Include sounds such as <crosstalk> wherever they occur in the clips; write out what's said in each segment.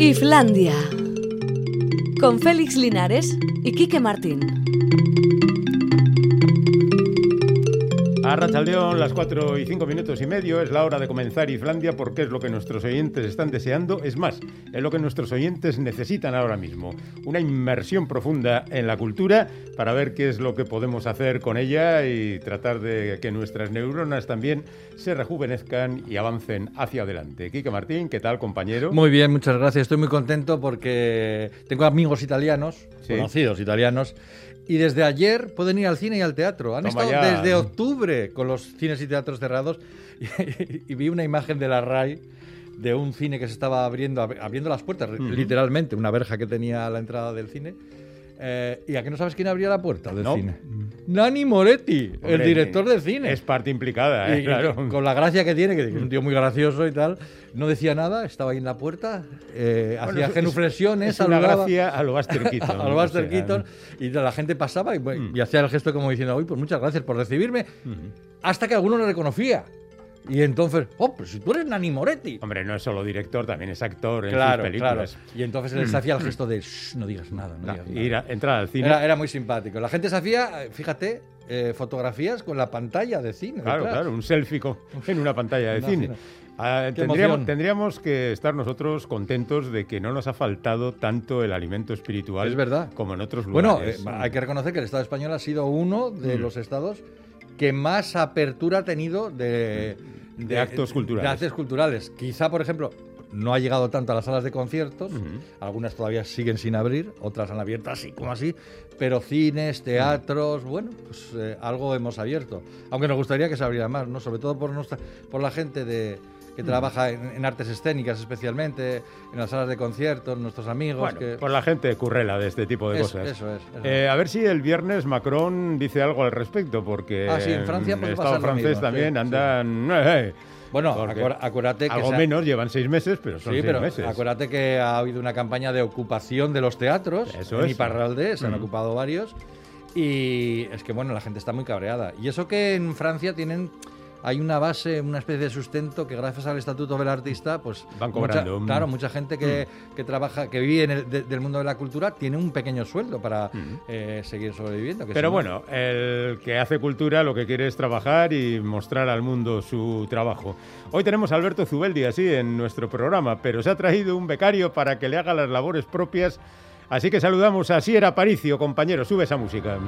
Islandia. Con Félix Linares y Quique Martín. A Rachaldeón, las 4 y 5 minutos y medio, es la hora de comenzar Islandia porque es lo que nuestros oyentes están deseando. Es más, es lo que nuestros oyentes necesitan ahora mismo. Una inmersión profunda en la cultura para ver qué es lo que podemos hacer con ella y tratar de que nuestras neuronas también se rejuvenezcan y avancen hacia adelante. Quique Martín, ¿qué tal, compañero? Muy bien, muchas gracias. Estoy muy contento porque tengo amigos italianos, Sí. conocidos italianos, y desde ayer pueden ir al cine y al teatro. Han Toma estado ya. desde octubre con los cines y teatros cerrados <laughs> y, vi una imagen de la RAI de un cine que se estaba abriendo, ab- abriendo las puertas, literalmente, una verja que tenía a la entrada del cine. Eh, ¿Y a qué no sabes quién abría la puerta del No. cine? Nani Moretti, el Hombre, director del cine. Es parte implicada, ¿eh? Y- claro. con la gracia que tiene, que es un tío muy gracioso y tal, no decía nada, estaba ahí en la puerta, eh, Bueno, hacía es- genuflexiones, es una saludaba gracia a lo Buster <laughs> Keaton. a lo Buster Keaton, y la gente pasaba y, Mm. y hacía el gesto como diciendo, uy, pues muchas gracias por recibirme, hasta que alguno lo reconocía. Y entonces, oh, pero si tú eres Nani Moretti. Hombre, no es solo director, también es actor en Claro, sus claro. películas. Y entonces él se hacía el gesto de, "Shh, no digas nada, no No, digas nada". ir a- entrar al cine. Era, era muy simpático. La gente se hacía, fíjate, eh, fotografías con la pantalla de cine. Claro, detrás. claro, un selfie con- en una pantalla de cine. Ah, tendríamos, tendríamos que estar nosotros contentos de que no nos ha faltado tanto el alimento espiritual Es verdad. como en otros Bueno, lugares. eh, hay que reconocer que el Estado español ha sido uno de Mm. los estados que más apertura ha tenido de, De actos culturales. de actos culturales. Quizá, por ejemplo, no ha llegado tanto a las salas de conciertos, algunas todavía siguen sin abrir, otras han abierto así como así, pero cines, teatros, bueno, pues eh, algo hemos abierto. Aunque nos gustaría que se abriera más, ¿no? Sobre todo por, nuestra, por la gente de que trabaja en, en artes escénicas especialmente, en las salas de conciertos, nuestros amigos. Bueno, que... por la gente currela de este tipo de Eso- cosas. eso es, eso Eh, a ver si el viernes Macron dice algo al respecto, porque Ah, sí, en Francia, pues el Estado francés mismo, también sí, andan... eh, eh, Bueno, porque acuérdate que algo ha- menos, llevan seis meses, pero son Sí, seis pero meses. acuérdate que ha habido una campaña de ocupación de los teatros. Eso en es. Iparralde se han Mm. ocupado varios. Y es que, bueno, la gente está muy cabreada. Y eso que en Francia tienen. Hay una base, una especie de sustento que gracias al estatuto del artista, pues Van mucha- cobrando. Mm. claro, mucha gente que, que trabaja, que vive en el, de- del mundo de la cultura, tiene un pequeño sueldo para Mm. eh, seguir sobreviviendo. que Pero si no- bueno, el que hace cultura lo que quiere es trabajar y mostrar al mundo su trabajo. Hoy tenemos a Alberto Zubeldi así en nuestro programa, pero se ha traído un becario para que le haga las labores propias. Así que saludamos a Sierra Aparicio, compañero, sube esa música.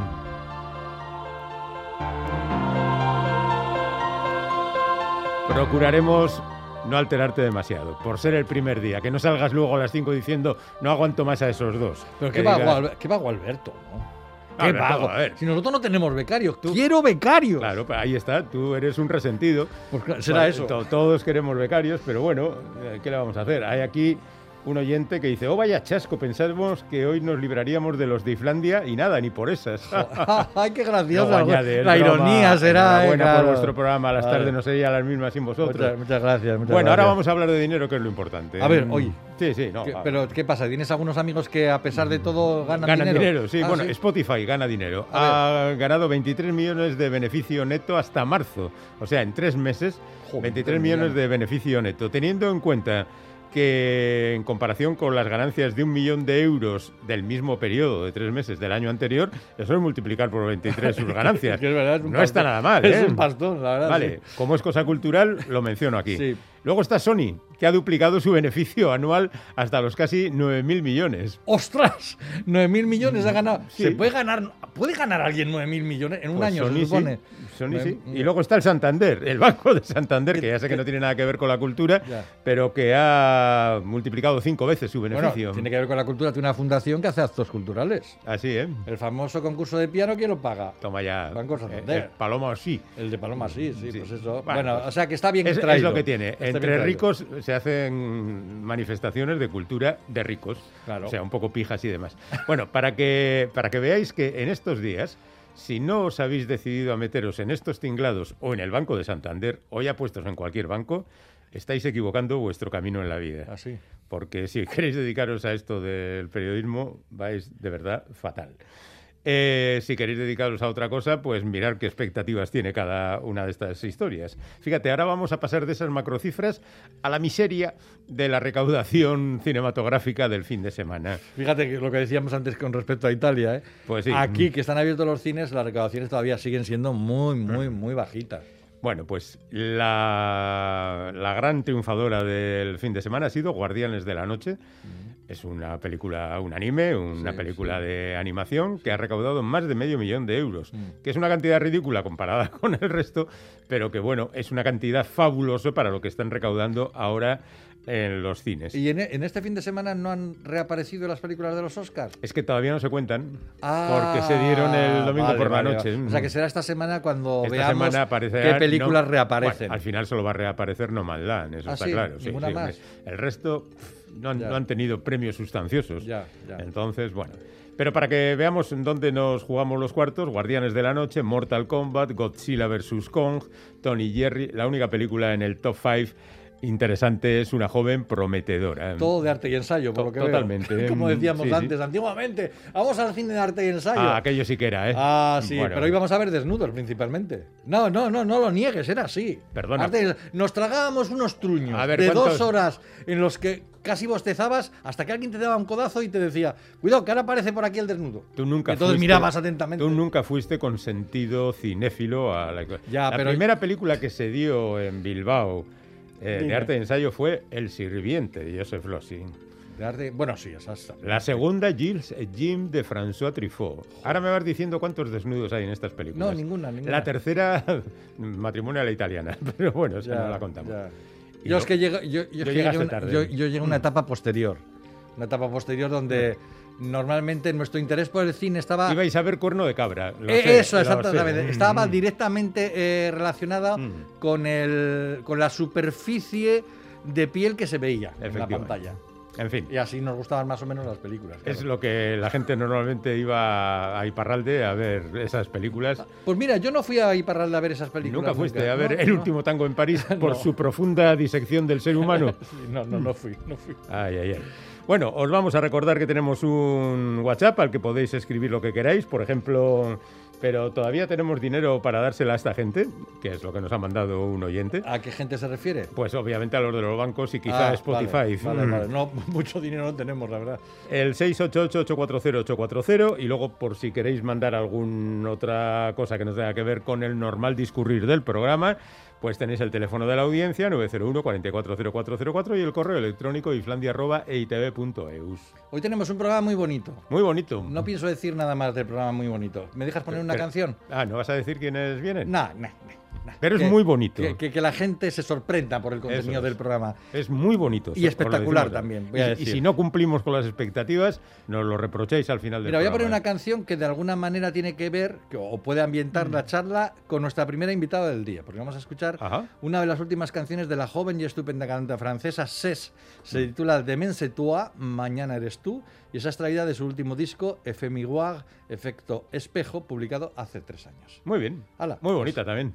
Procuraremos no alterarte demasiado, por ser el primer día, que no salgas luego a las 5 diciendo no aguanto más a esos dos. Pero qué vago, digas, Alber- qué vago Alberto, ¿no? Qué Alberto, vago. a ver. Si nosotros no tenemos becarios, quiero becarios. Claro, ahí está, tú eres un resentido. Pues será eso. to- todos queremos becarios, pero bueno, eh, ¿qué le vamos a hacer? Hay aquí un oyente que dice, oh vaya chasco, pensamos que hoy nos libraríamos de los de Islandia y nada, ni por esas. <laughs> Ay, qué gracioso. añade, es la ironía será. eh, enhorabuena claro. por vuestro programa, las tardes no serían las mismas sin vosotros. Muchas, muchas gracias. muchas bueno, ahora gracias. vamos a hablar de dinero, que es lo importante. A ver, Mm, oye. Sí, sí, no. ¿Qué- pero, ¿qué pasa? ¿Tienes algunos amigos que, a pesar de todo, ganan, Ganan dinero, dinero? sí. Ah, bueno, Spotify gana dinero. A Ha ganado 23 millones de beneficio neto hasta marzo. O sea, en tres meses, Joder, 23 qué millones de beneficio neto. Teniendo en cuenta que en comparación con las ganancias de un millón de euros del mismo periodo de tres meses del año anterior, eso es multiplicar por 23 sus ganancias. <laughs> Es verdad, es no está nada mal, <laughs> Es ¿eh? un pastón, la verdad. Vale, sí. como es cosa cultural, lo menciono aquí. Sí. Luego está Sony, que ha duplicado su beneficio anual hasta los casi 9.000 millones. ¡Ostras! 9.000 millones ha ganado. Sí. ¿Se puede ganar? ¿Puede ganar alguien 9.000 millones en un Pues año, Sony se supone? sí, Sony sí. Y luego está el Santander, el Banco de Santander, que ya sé que <laughs> no tiene nada que ver con la cultura, Ya. pero que ha multiplicado cinco veces su Bueno, beneficio. tiene que ver con la cultura. Tiene una fundación que hace actos culturales. Así, ¿eh? El famoso concurso de piano, ¿quién lo paga? Toma ya. Banco Santander. Eh, eh, Paloma sí. El de Paloma, sí, sí, Sí. pues eso. Bueno, Bueno, pues o sea que está bien Es, es traído. lo que tiene. Está Entre ricos se hacen manifestaciones de cultura de ricos. Claro. O sea, un poco pijas y demás. Bueno, para que, para que veáis que en estos días, si no os habéis decidido a meteros en estos tinglados o en el Banco de Santander o ya puestos en cualquier banco, estáis equivocando vuestro camino en la vida. Así. Porque si queréis dedicaros a esto del periodismo, vais de verdad fatal. Eh, si queréis dedicaros a otra cosa, pues mirar qué expectativas tiene cada una de estas historias. Fíjate, ahora vamos a pasar de esas macrocifras a la miseria de la recaudación cinematográfica del fin de semana. Fíjate que lo que decíamos antes con respecto a Italia, ¿eh? Pues sí. Aquí, que están abiertos los cines, las recaudaciones todavía siguen siendo muy, muy, muy bajitas. Bueno, pues la, la gran triunfadora del fin de semana ha sido Guardianes de la Noche. Es una película, un anime, una Sí, película sí. de animación que ha recaudado más de medio millón de euros, Mm. que es una cantidad ridícula comparada <laughs> con el resto, pero que bueno, es una cantidad fabulosa para lo que están recaudando ahora en los cines. ¿Y en, en este fin de semana no han reaparecido las películas de los Oscars? Es que todavía no se cuentan, Ah, porque se dieron el domingo vale, por la vale, noche. vale. O sea, que será esta semana cuando Esta veamos semana qué películas no- reaparecen. Bueno, al final solo va a reaparecer No Man Land, eso Ah, está sí, claro. sí, ninguna sí. más. El resto pff, no han, Ya. no han tenido premios sustanciosos. Ya, ya. Entonces, bueno. Pero para que veamos en dónde nos jugamos los cuartos, Guardianes de la Noche, Mortal Kombat, Godzilla vs. Kong, Tony Jerry, la única película en el top 5 interesante es una joven prometedora. Todo de arte y ensayo, por To- lo que veo. totalmente, <laughs> Como mm, decíamos sí, sí. antes, antiguamente. Vamos al cine de arte y ensayo. Ah, aquello sí que era, ¿eh? Ah, sí, Bueno, pero íbamos a ver desnudos principalmente. No, no, no, no lo niegues, era así. Perdona. Arte- nos tragábamos unos truños A ver, de ¿cuántos? dos horas en los que casi bostezabas hasta que alguien te daba un codazo y te decía, cuidado, que ahora aparece por aquí el desnudo. Tú nunca Entonces fuiste- mirabas atentamente. Tú nunca fuiste con sentido cinéfilo a la Ya, La pero- primera película que se dio en Bilbao eh, de arte y ensayo fue El sirviente de Joseph Losing. De arte- Bueno, sí, esas. La segunda, Gilles eh, Jim de François Truffaut. Ahora me vas diciendo cuántos desnudos hay en estas películas. No, ninguna, ninguna. La tercera, <laughs> matrimonio a la italiana. <laughs> Pero bueno, esa Ya, no la contamos. Yo no- es que llego, yo, yo es yo llegué una- yo llegué a una etapa posterior. Una etapa posterior donde normalmente nuestro interés por el cine estaba. Ibais a ver Cuerno de Cabra. lo Eh, sé, Eso, lo exactamente. sé. Estaba Mm. directamente eh, relacionada Mm. con, el, con la superficie de piel que se veía en la pantalla. En fin. Y así nos gustaban más o menos las películas. Es claro. lo que la gente normalmente iba a Iparralde a ver esas películas. Pues mira, yo no fui a Iparralde a ver esas películas. Nunca fuiste a ver No, El no. último tango en París <laughs> por No. su profunda disección del ser humano. <laughs> Sí, no, no, no fui, no fui. Ay, ay, ay. Bueno, os vamos a recordar que tenemos un WhatsApp al que podéis escribir lo que queráis. Por ejemplo, pero todavía tenemos dinero para dársela a esta gente, que es lo que nos ha mandado un oyente. ¿A qué gente se refiere? Pues obviamente a los de los bancos y quizá Ah, a Spotify. Vale, vale, Mm. vale. No, <laughs> mucho dinero no tenemos, la verdad. El 688-840-840 y luego por si queréis mandar alguna otra cosa que no tenga que ver con el normal discurrir del programa, pues tenéis el teléfono de la audiencia 901 440404 y el correo electrónico iflandia.eitv.eus. Hoy tenemos un programa muy bonito. Muy bonito. No pienso decir nada más del programa muy bonito. ¿Me dejas poner una Pero- canción? Ah, ¿no vas a decir quiénes vienen? No, no, no. Pero es muy bonito. Que, que- que la gente se sorprenda por el contenido es. del programa. Es muy bonito. Y espectacular también, voy a Y- y, decir. si no cumplimos con las expectativas, nos lo reprocháis al final del Mira, voy a poner programa. una canción que de alguna manera tiene que ver, que- o puede ambientar Mm. la charla con nuestra primera invitada del día, porque vamos a escuchar Ajá. una de las últimas canciones de la joven y estupenda cantante francesa Ses. Se Mm. titula Demain c'est toi, Mañana eres tú, y esa extraída de su último disco, Effet Miroir, Efecto Espejo, publicado hace tres años. Muy bien. Hala, muy pues. bonita también.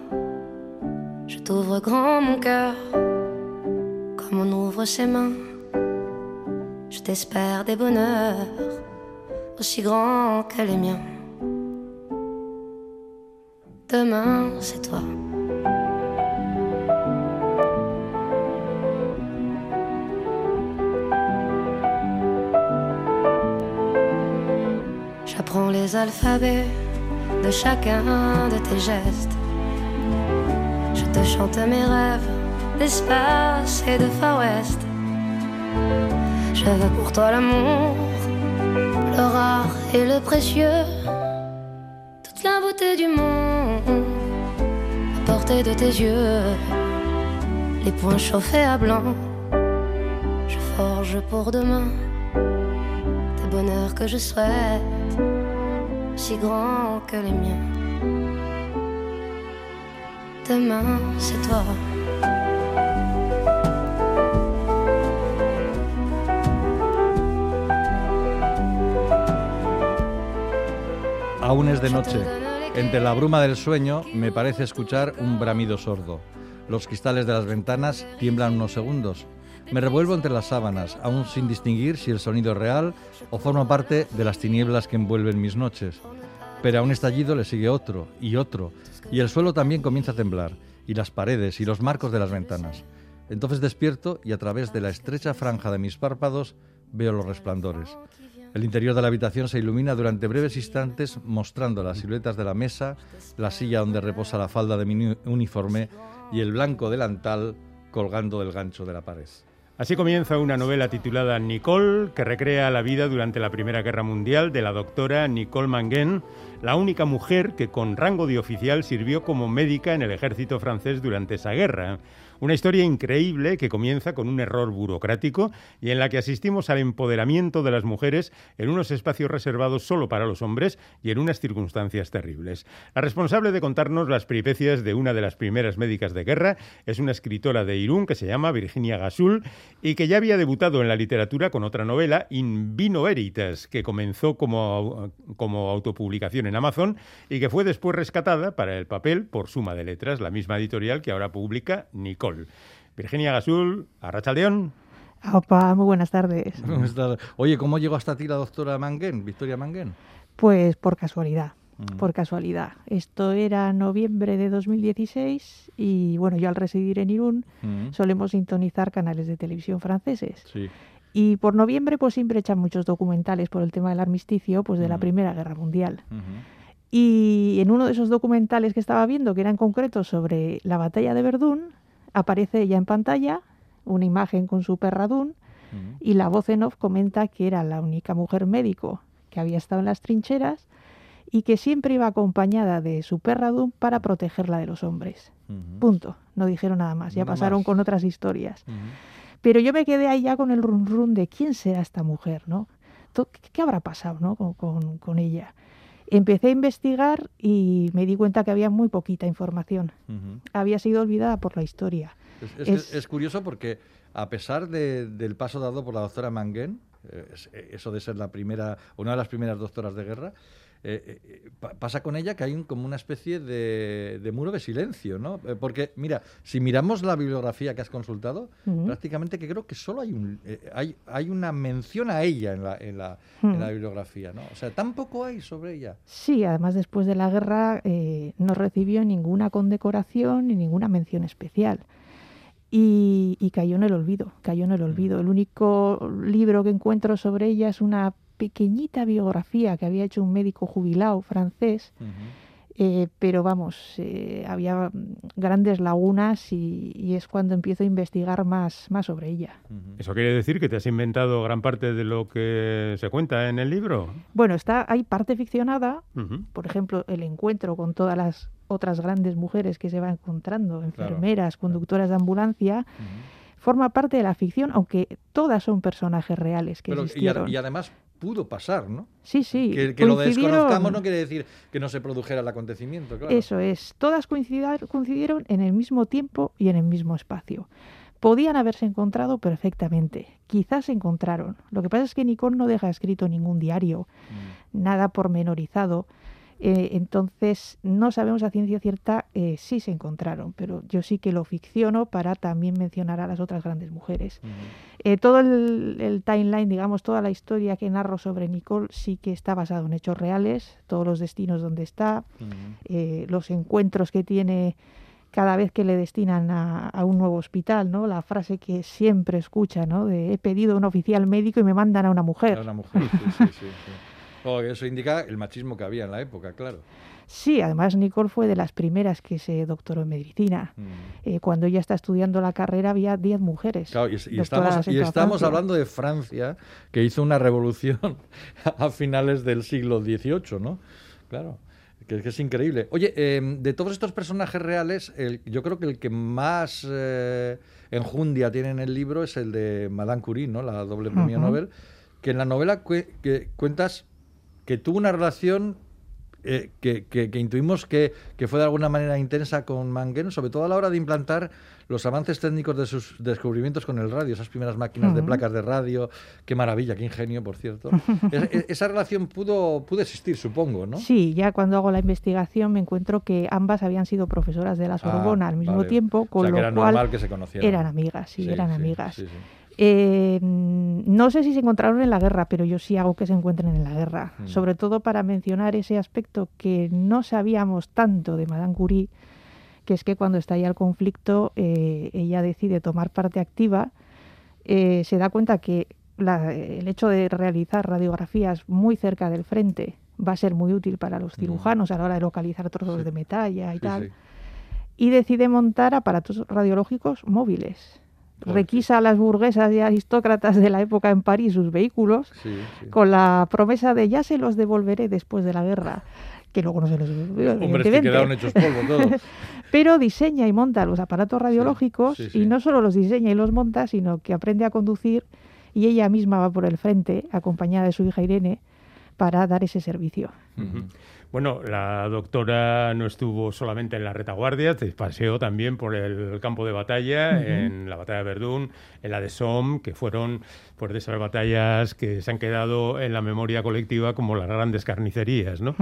T'ouvre grand mon cœur, comme on ouvre ses mains. Je t'espère des bonheurs aussi grands que les miens. Demain, c'est toi. J'apprends les alphabets de chacun de tes gestes. Te chante mes rêves d'espace et de Far West. Veux pour toi l'amour, le rare et le précieux, toute la beauté du monde à portée de tes yeux, les poings chauffés à blanc. Je forge pour demain des bonheurs que je souhaite, si grands que les miens. Demain, c'est toi. Aún es de noche. Entre la bruma del sueño me parece escuchar un bramido sordo. Los cristales de las ventanas tiemblan unos segundos. Me revuelvo entre las sábanas, aún sin distinguir si el sonido es real o forma parte de las tinieblas que envuelven mis noches. Pero a un estallido le sigue otro y otro, y el suelo también comienza a temblar, y las paredes y los marcos de las ventanas. Entonces despierto y a través de la estrecha franja de mis párpados veo los resplandores. El interior de la habitación se ilumina durante breves instantes mostrando las siluetas de la mesa, la silla donde reposa la falda de mi uniforme y el blanco delantal colgando del gancho de la pared. Así comienza una novela titulada Nicole, que recrea la vida durante la Primera Guerra Mundial de la doctora Nicole Manguen, la única mujer que con rango de oficial sirvió como médica en el ejército francés durante esa guerra. Una historia increíble que comienza con un error burocrático y en la que asistimos al empoderamiento de las mujeres en unos espacios reservados solo para los hombres y en unas circunstancias terribles. La responsable de contarnos las peripecias de una de las primeras médicas de guerra es una escritora de Irún que se llama Virginia Gasul y que ya había debutado en la literatura con otra novela, In Vino Veritas, que comenzó como, como autopublicación en Amazon y que fue después rescatada para el papel por Suma de Letras, la misma editorial que ahora publica Nicole. Virginia Gasul, Arrachaldeón. Opa, muy <laughs> buenas tardes. Oye, ¿cómo llegó hasta ti la doctora Manguén, Victoria Manguén? Pues por casualidad, mm. por casualidad. Esto era noviembre de 2016 y bueno, yo al residir en Irún mm. solemos sintonizar canales de televisión franceses. Sí. Y por noviembre pues siempre echan muchos documentales por el tema del armisticio pues de la mm. Primera Guerra Mundial. Y en uno de esos documentales que estaba viendo, que era en concreto sobre la batalla de Verdún, aparece ella en pantalla, una imagen con su perradún, y la voz en off comenta que era la única mujer médico que había estado en las trincheras y que siempre iba acompañada de su perradún para protegerla de los hombres. Punto. No dijeron nada más. Ya pasaron con otras historias. Pero yo me quedé ahí ya con el run run de quién será esta mujer, ¿no? ¿Qué habrá pasado ¿no? con, con ella? Empecé a investigar y me di cuenta que había muy poquita información. Había sido olvidada por la historia. Es, curioso porque a pesar del paso dado por la doctora Manguén, eh, eso de ser la primera, una de las primeras doctoras de guerra, eh, eh, pasa con ella que hay como una especie de, muro de silencio, ¿no? Eh, porque, mira, si miramos la bibliografía que has consultado, prácticamente que creo que solo hay, un, hay, hay una mención a ella en la, en, la, en la, bibliografía, ¿no? O sea, tampoco hay sobre ella. Sí, además después de la guerra no recibió ninguna condecoración ni ninguna mención especial. Y, y, cayó en el olvido, cayó en el olvido. El único libro que encuentro sobre ella es una pequeñita biografía que había hecho un médico jubilado francés, eh, pero vamos, eh, había grandes lagunas y, es cuando empiezo a investigar más, más sobre ella. ¿Eso quiere decir que te has inventado gran parte de lo que se cuenta en el libro? Bueno, está, hay parte ficcionada, por ejemplo, el encuentro con todas las otras grandes mujeres que se va encontrando, enfermeras, conductoras de ambulancia. Forma parte de la ficción, aunque todas son personajes reales que existieron. y además pudo pasar, ¿no? Sí, sí. Que, lo desconozcamos no quiere decir que no se produjera el acontecimiento, claro. Eso es. Todas coincidieron en el mismo tiempo y en el mismo espacio. Podían haberse encontrado perfectamente. Quizás se encontraron. Lo que pasa es que Nicole no deja escrito ningún diario, mm. nada pormenorizado. Eh, entonces, no sabemos a ciencia cierta eh, si se encontraron, pero yo sí que lo ficciono para también mencionar a las otras grandes mujeres. Eh, todo el, timeline, digamos, toda la historia que narro sobre Nicole sí que está basado en hechos reales, todos los destinos donde está, los encuentros que tiene cada vez que le destinan a, un nuevo hospital, ¿no? La frase que siempre escucha, ¿no? De he pedido un oficial médico y me mandan a una mujer. A una mujer, sí, sí. <laughs> Oh, eso indica el machismo que había en la época, claro. Sí, además Nicole fue de las primeras que se doctoró en medicina. Mm. Eh, cuando ella está estudiando la carrera había 10 mujeres. Claro, y, estamos, y estamos hablando de Francia, que hizo una revolución <laughs> a finales del siglo XVIII, ¿no? Claro. Que, es increíble. Oye, em, de todos estos personajes reales, yo creo que el que más eh, enjundia tiene en el libro es el de Madame Curie, ¿no? La doble premio Nobel, que en la novela que cuentas que tuvo una relación eh, que, que, intuimos que, que, fue de alguna manera intensa con Mangueno, sobre todo a la hora de implantar los avances técnicos de sus descubrimientos con el radio, esas primeras máquinas de placas de radio, qué maravilla, qué ingenio, por cierto. <laughs> esa relación pudo, pudo existir, supongo, ¿no? Sí, ya cuando hago la investigación me encuentro que ambas habían sido profesoras de la ah, Sorbona al mismo tiempo, con lo era cual normal que se conocieran. eran amigas, sí, eran amigas. Eh, no sé si se encontraron en la guerra, pero yo sí hago que se encuentren en la guerra, mm. sobre todo para mencionar ese aspecto que no sabíamos tanto de Madame Curie, que es que cuando estalla el conflicto eh, ella decide tomar parte activa, eh, se da cuenta que el hecho de realizar radiografías muy cerca del frente va a ser muy útil para los mm. cirujanos a la hora de localizar trozos de metalla y tal, y decide montar aparatos radiológicos móviles. Requisa a las burguesas y aristócratas de la época en París sus vehículos con la promesa de ya se los devolveré después de la guerra que luego no se los Hombre, que quedaron hechos polvo todos. <laughs> Pero diseña y monta los aparatos radiológicos y no solo los diseña y los monta, sino que aprende a conducir y ella misma va por el frente, acompañada de su hija Irene, para dar ese servicio. Bueno, la doctora no estuvo solamente en la retaguardia, se paseó también por el campo de batalla, en la batalla de Verdún, en la de Somme, que fueron pues, de esas batallas que se han quedado en la memoria colectiva como las grandes carnicerías. ¿no?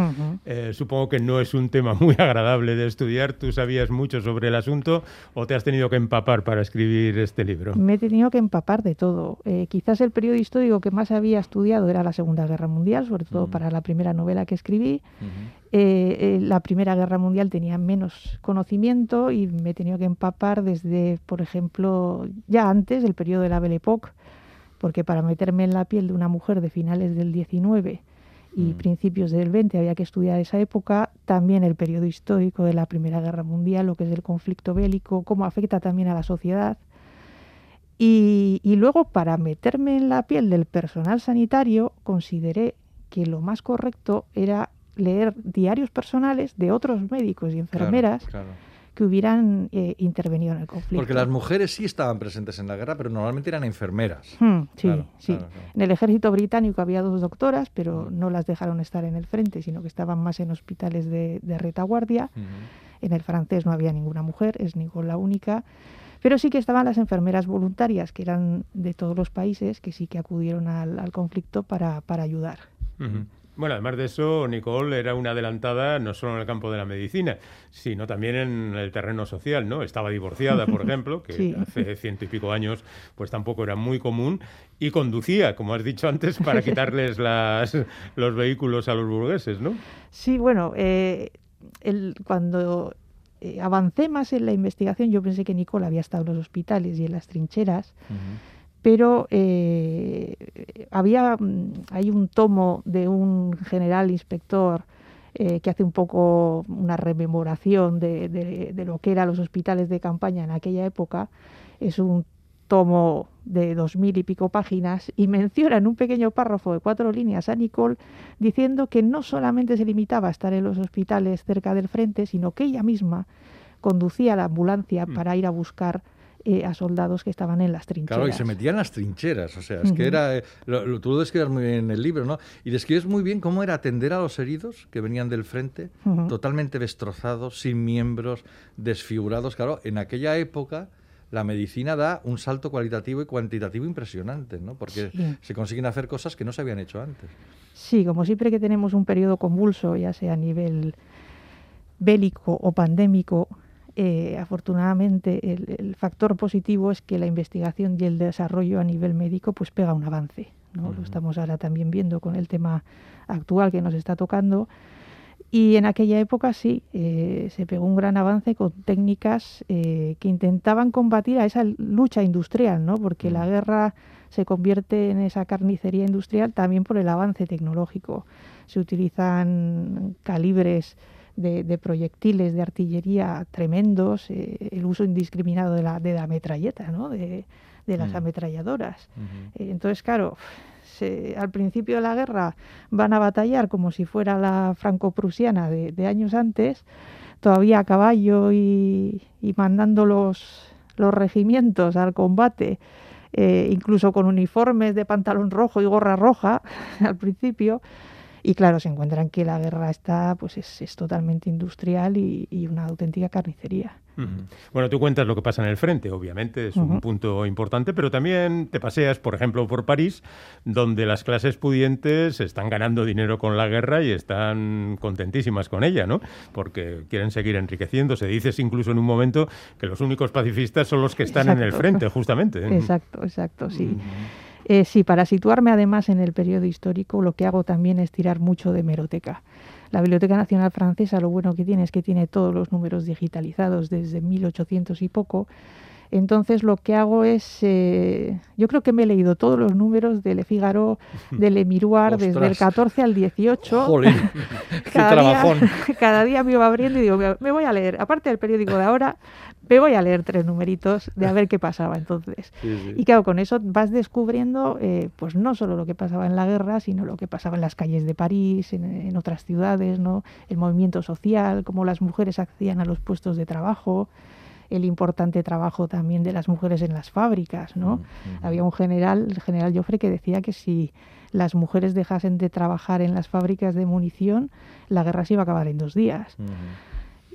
Eh, supongo que no es un tema muy <laughs> agradable de estudiar. ¿Tú sabías mucho sobre el asunto o te has tenido que empapar para escribir este libro? Me he tenido que empapar de todo. Eh, quizás el periodo histórico que más había estudiado era la Segunda Guerra Mundial, sobre todo para la primera novela que escribí. Eh, eh, la Primera Guerra Mundial tenía menos conocimiento y me he tenido que empapar desde, por ejemplo, ya antes del periodo de la Belle Époque, porque para meterme en la piel de una mujer de finales del 19 y mm. principios del 20 había que estudiar esa época, también el periodo histórico de la Primera Guerra Mundial, lo que es el conflicto bélico, cómo afecta también a la sociedad. y luego, para meterme en la piel del personal sanitario, consideré que lo más correcto era leer diarios personales de otros médicos y enfermeras que hubieran eh, intervenido en el conflicto. Porque las mujeres sí estaban presentes en la guerra, pero normalmente eran enfermeras. Hmm, sí, sí. En el ejército británico había dos doctoras, pero no las dejaron estar en el frente, sino que estaban más en hospitales de, retaguardia. En el francés no había ninguna mujer, es Nicole la única. Pero sí que estaban las enfermeras voluntarias, que eran de todos los países, que sí que acudieron al, conflicto para, para ayudar. Bueno, además de eso, Nicole era una adelantada no solo en el campo de la medicina, sino también en el terreno social, ¿no? Estaba divorciada, por <laughs> ejemplo, que hace ciento y pico años pues tampoco era muy común, y conducía, como has dicho antes, para quitarles <laughs> las, los vehículos a los burgueses, ¿no? Sí, bueno, eh, el, cuando eh, avancé más en la investigación, yo pensé que Nicole había estado en los hospitales y en las trincheras pero eh, había mm, hay un tomo de un general inspector eh, que hace un poco una rememoración de, de, lo que eran los hospitales de campaña en aquella época. Es un tomo de dos mil y pico páginas y <laughs> menciona en un pequeño párrafo de cuatro líneas a Nicole diciendo que no solamente se limitaba a estar en los hospitales cerca del frente, sino que ella misma conducía la ambulancia mm. para ir a buscar eh, a soldados que estaban en las trincheras. Claro, y se metían en las trincheras, o sea, es que era, eh, lo, tú lo describes muy bien en el libro, ¿no? Y describes muy bien cómo era atender a los heridos que venían del frente, totalmente destrozados, sin miembros, desfigurados. Claro, en aquella época la medicina da un salto cualitativo y cuantitativo impresionante, ¿no? Porque se consiguen hacer cosas que no se habían hecho antes. Sí, como siempre que tenemos un periodo convulso, ya sea a nivel bélico o pandémico, eh, afortunadamente el, factor positivo es que la investigación y el desarrollo a nivel médico pues pega un avance. ¿no? Lo estamos ahora también viendo con el tema actual que nos está tocando. Y en aquella época sí, eh, se pegó un gran avance con técnicas eh, que intentaban combatir a esa lucha industrial, ¿no? porque la guerra se convierte en esa carnicería industrial también por el avance tecnológico. Se utilizan calibres de, proyectiles de artillería tremendos, eh, el uso indiscriminado de la, de la metralleta, ¿no? de, las mm. ametralladoras. Eh, entonces, claro, al principio de la guerra van a batallar como si fuera la franco-prusiana de, años antes, todavía a caballo y, mandando los, los regimientos al combate. Eh, incluso con uniformes de pantalón rojo y gorra roja <laughs> al principio, Y claro, se encuentran que la guerra está, pues es, es totalmente industrial y, y, una auténtica carnicería. Bueno, tú cuentas lo que pasa en el frente, obviamente, es un punto importante, pero también te paseas, por ejemplo, por París, donde las clases pudientes están ganando dinero con la guerra y están contentísimas con ella, ¿no? Porque quieren seguir enriqueciéndose. Dices incluso en un momento que los únicos pacifistas son los que están en el frente, justamente. Exacto, exacto, sí. Eh, sí, para situarme además en el periodo histórico, lo que hago también es tirar mucho de meroteca. La Biblioteca Nacional Francesa lo bueno que tiene es que tiene todos los números digitalizados desde 1800 y poco entonces lo que hago es, eh, yo creo que me he leído todos los números de Le Figaro, <laughs> de Le Miroir, desde el 14 al 18. Jolín, <laughs> cada, día, <laughs> cada día me iba abriendo y digo, me voy a leer, aparte del periódico de ahora, me voy a leer tres numeritos de a ver qué pasaba entonces. Y claro, con eso vas descubriendo, eh, pues no solo lo que pasaba en la guerra, sino lo que pasaba en las calles de París, en, en otras ciudades, ¿no? El movimiento social, cómo las mujeres accedían a los puestos de trabajo el importante trabajo también de las mujeres en las fábricas, ¿no? Había un general, el general Joffre, que decía que si las mujeres dejasen de trabajar en las fábricas de munición, la guerra se iba a acabar en dos días.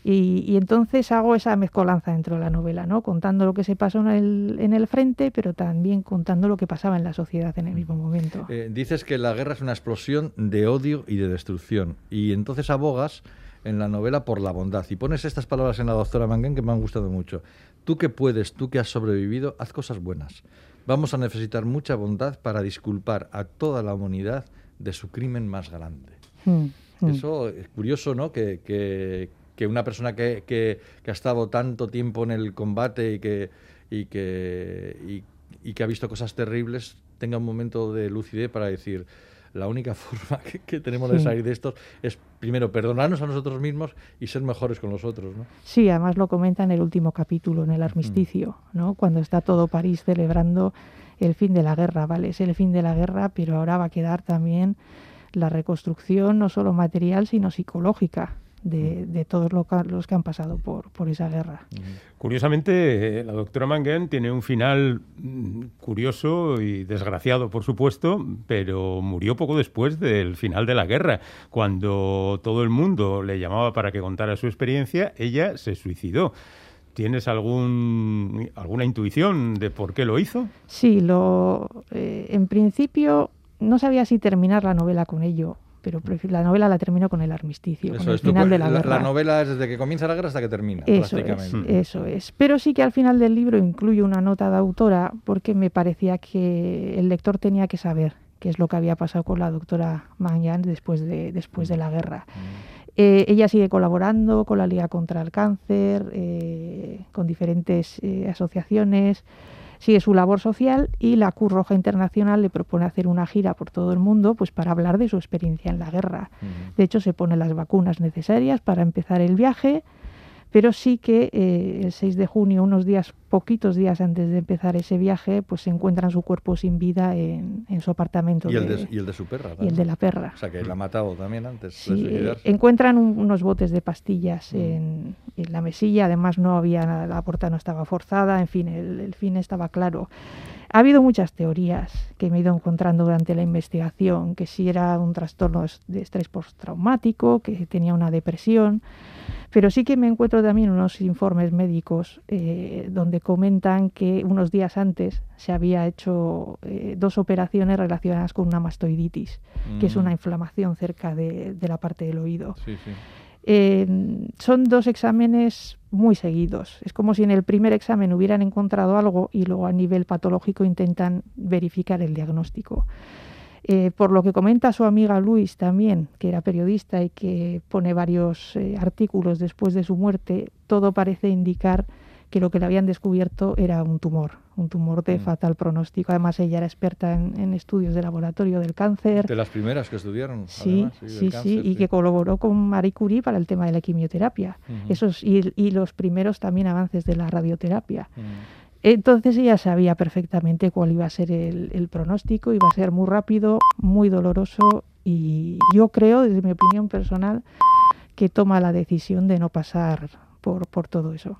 Y, entonces hago esa mezcolanza dentro de la novela, ¿no? contando lo que se pasó en el, en el frente, pero también contando lo que pasaba en la sociedad en el mismo momento. Eh, dices que la guerra es una explosión de odio y de destrucción. Y entonces abogas en la novela por la bondad. Y pones estas palabras en la doctora Mangan que me han gustado mucho. Tú que puedes, tú que has sobrevivido, haz cosas buenas. Vamos a necesitar mucha bondad para disculpar a toda la humanidad de su crimen más grande. Hmm, hmm. Eso es curioso, ¿no? Que, que, una persona que, que, ha estado tanto tiempo en el combate y que, y que, y que ha visto cosas terribles tenga un momento de lucidez para decir, la única <laughs> forma que, tenemos de salir de esto es, primero, perdonarnos a nosotros mismos y ser mejores con los otros. ¿no? Sí, además lo comenta en el último capítulo, en el armisticio, ¿no? cuando está todo París celebrando el fin de la guerra, ¿vale? Es el fin de la guerra, pero ahora va a quedar también la reconstrucción no solo material, sino psicológica de, todos los que han pasado por, por esa guerra. Curiosamente, eh, la doctora Mangen tiene un final mm, curioso y desgraciado, por supuesto, pero murió poco después del final de la guerra. Cuando todo el mundo le llamaba para que contara su experiencia, ella se suicidó. ¿Tienes algún, alguna intuición de por qué lo hizo? Sí, lo, eh, en principio no sabía si terminar la novela con ello pero la novela la termino con el armisticio, con el final de la, guerra. La novela es desde que comienza la guerra hasta que termina, eso prácticamente. Es, eso es. Pero sí que al final del libro incluye una nota de autora porque me parecía que el lector tenía que saber qué es lo que había pasado con la doctora Mangan después de, después de la guerra. Mm. Eh, ella sigue colaborando con la Liga contra el Cáncer, eh, con diferentes eh, asociaciones sigue su labor social y la Cruz Roja Internacional le propone hacer una gira por todo el mundo pues para hablar de su experiencia en la guerra. De hecho, se ponen las vacunas necesarias para empezar el viaje pero sí que eh, el 6 de junio, unos días, poquitos días antes de empezar ese viaje, pues se encuentran su cuerpo sin vida en, su apartamento. ¿Y, el de, y el de su perra. Y el de la perra. O sea, que la ha matado también antes. Sí, eh, encuentran unos botes de pastillas mm. en, la mesilla, además no había nada, la puerta no estaba forzada, en fin, el, el fin estaba claro. Ha habido muchas teorías que me he ido encontrando durante la investigación, que si era un trastorno de estrés postraumático, que tenía una depresión. Pero sí que me encuentro también unos informes médicos eh, donde comentan que unos días antes se había hecho eh, dos operaciones relacionadas con una mastoiditis, que es una mm. inflamación cerca de, la parte del oído. Eh, son dos exámenes muy seguidos. Es como si en el primer examen hubieran encontrado algo y luego a nivel patológico intentan verificar el diagnóstico. Eh, por lo que comenta su amiga Luis también, que era periodista y que pone varios eh, artículos después de su muerte, todo parece indicar que lo que le habían descubierto era un tumor, un tumor de mm. fatal pronóstico. Además, ella era experta en, estudios de laboratorio del cáncer. De las primeras que estudiaron. Sí, sí, sí, y que colaboró con Marie Curie para el tema de la quimioterapia. Esos, y, los primeros también avances de la radioterapia. Mm. Entonces ella sabía perfectamente cuál iba a ser el, pronóstico, iba a ser muy rápido, muy doloroso y yo creo, desde mi opinión personal, que toma la decisión de no pasar por, por todo eso.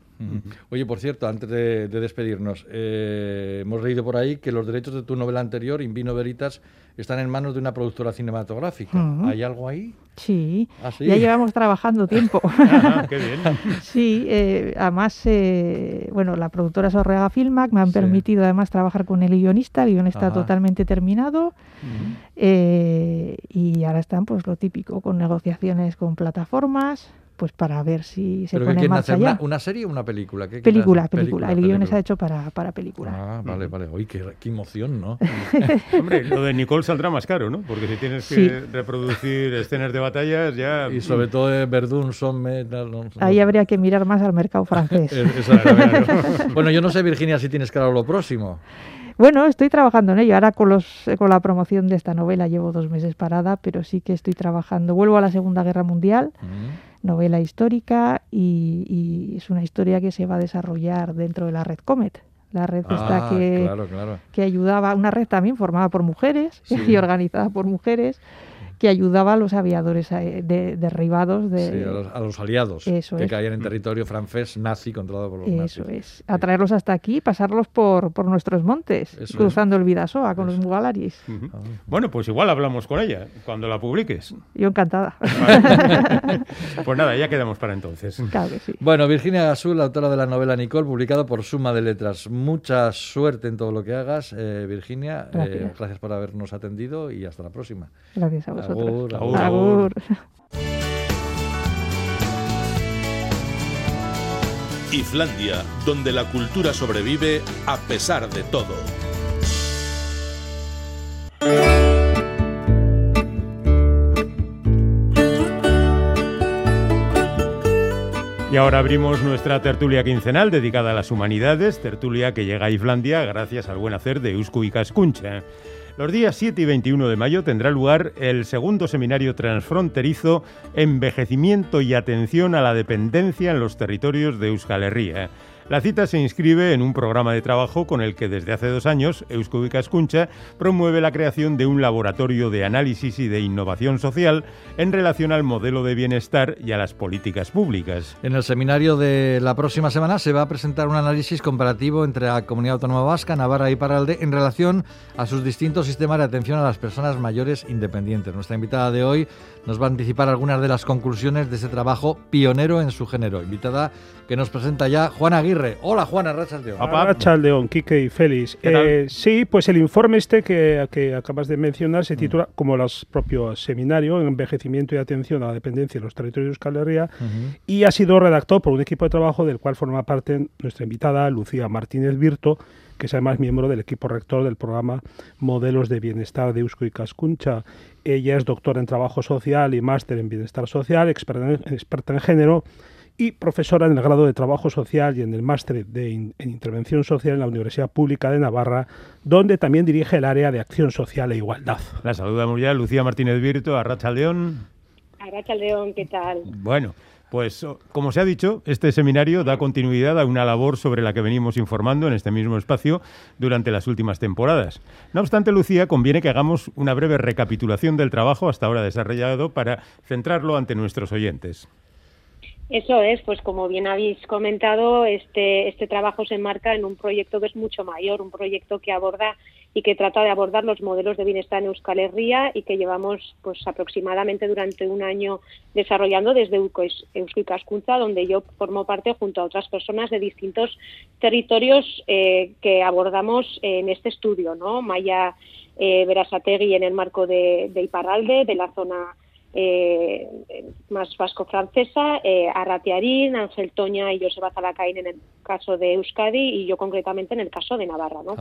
Oye, por cierto, antes de, despedirnos, eh, hemos leído por ahí que los derechos de tu novela anterior, Invino Veritas, están en manos de una productora cinematográfica. ¿Hay algo ahí? Sí. ¿Ah, ya llevamos trabajando tiempo. <laughs> qué bien. <laughs> sí, eh, además, eh, bueno, la productora es Orrega Filmac, me han permitido además trabajar con el guionista, el guion está totalmente terminado y ahora están pues lo típico, con negociaciones con plataformas pues para ver si se pone en marcha hacer Una, serie o una película? película, película, El guion está hecho para, para película. Ah, vale, vale. Uy, qué, emoción, ¿no? <laughs> Hombre, lo de Nicole saldrá más caro, ¿no? Porque si tienes que reproducir escenas de batallas, ya... Y sobre todo de Verdun, son Ahí habría que mirar más al mercado francés. <laughs> <laughs> bueno, yo no sé, Virginia, si tienes claro lo próximo. Bueno, estoy trabajando en ello. Ahora con, los, con la promoción de esta novela llevo dos meses parada, pero sí que estoy trabajando. Vuelvo a la Segunda Guerra Mundial novela histórica y, es una historia que se va a desarrollar dentro de la red Comet. La red esta ah, que, que ayudaba, una red también formada por mujeres <laughs> y organizada por mujeres que ayudaba a los aviadores eh, derribados de, a, los, aliados que caían en territorio francés nazi controlado por los nazis. Eso es, a traerlos hasta aquí, pasarlos por, por nuestros montes, cruzando el Vidasoa con los mugalaris. Ah. Bueno, pues igual hablamos con ella cuando la publiques. Yo encantada. <laughs> pues nada, ya quedamos para entonces. Claro que sí. Bueno, Virginia Gassul, autora de la novela Nicole, publicado por Suma de Letras. Mucha suerte en todo lo que hagas, eh, Virginia. Eh, gracias. gracias por habernos atendido y hasta la próxima. Gracias a vosotros. Agur, Islandia, donde la cultura sobrevive a pesar de todo. Y ahora abrimos nuestra tertulia quincenal dedicada a las humanidades, tertulia que llega a Islandia gracias al buen hacer de Usku y Cascuncha. Los días 7 y 21 de mayo tendrá lugar el segundo seminario transfronterizo Envejecimiento y atención a la dependencia en los territorios de Euskal Herria. La cita se inscribe en un programa de trabajo con el que desde hace dos años Eusko Escuncha promueve la creación de un laboratorio de análisis y de innovación social en relación al modelo de bienestar y a las políticas públicas. En el seminario de la próxima semana se va a presentar un análisis comparativo entre la Comunidad Autónoma Vasca, Navarra y Paralde en relación a sus distintos sistemas de atención a las personas mayores independientes. Nuestra invitada de hoy nos va a anticipar algunas de las conclusiones de ese trabajo pionero en su género. Invitada que nos presenta ya Juana Aguirre. Hola Juana, Rachaldeón. Rachaldeón, Quique y Félix. Eh, sí, pues el informe este que, que acabas de mencionar se mm. titula, como los propios seminarios, Envejecimiento y Atención a la Dependencia de los Territorios de Euskal Herria, y ha sido redactado por un equipo de trabajo del cual forma parte nuestra invitada Lucía Martínez Virto, que es además miembro del equipo rector del programa Modelos de Bienestar de Eusko y Cascuncha. Ella es doctora en Trabajo Social y máster en Bienestar Social, experta en género y profesora en el grado de Trabajo Social y en el máster de en Intervención Social en la Universidad Pública de Navarra, donde también dirige el área de Acción Social e Igualdad. La saludamos ya, Lucía Martínez Virto, a Racha León. A Racha León, ¿qué tal? Bueno. Pues como se ha dicho, este seminario da continuidad a una labor sobre la que venimos informando en este mismo espacio durante las últimas temporadas. No obstante, Lucía, conviene que hagamos una breve recapitulación del trabajo hasta ahora desarrollado para centrarlo ante nuestros oyentes. Eso es, pues como bien habéis comentado, este, este trabajo se enmarca en un proyecto que es mucho mayor, un proyecto que aborda y que trata de abordar los modelos de bienestar en Euskal Herria y que llevamos pues aproximadamente durante un año desarrollando desde Eusko y Cascunza, donde yo formo parte junto a otras personas de distintos territorios eh, que abordamos en este estudio, ¿no? Maya eh, Berasategui en el marco de, de de la zona eh, más vasco-francesa, eh, Arratiarín, Ángel Toña y Joseba Zalacaín en el caso de Euskadi y yo concretamente en el caso de Navarra. ¿no?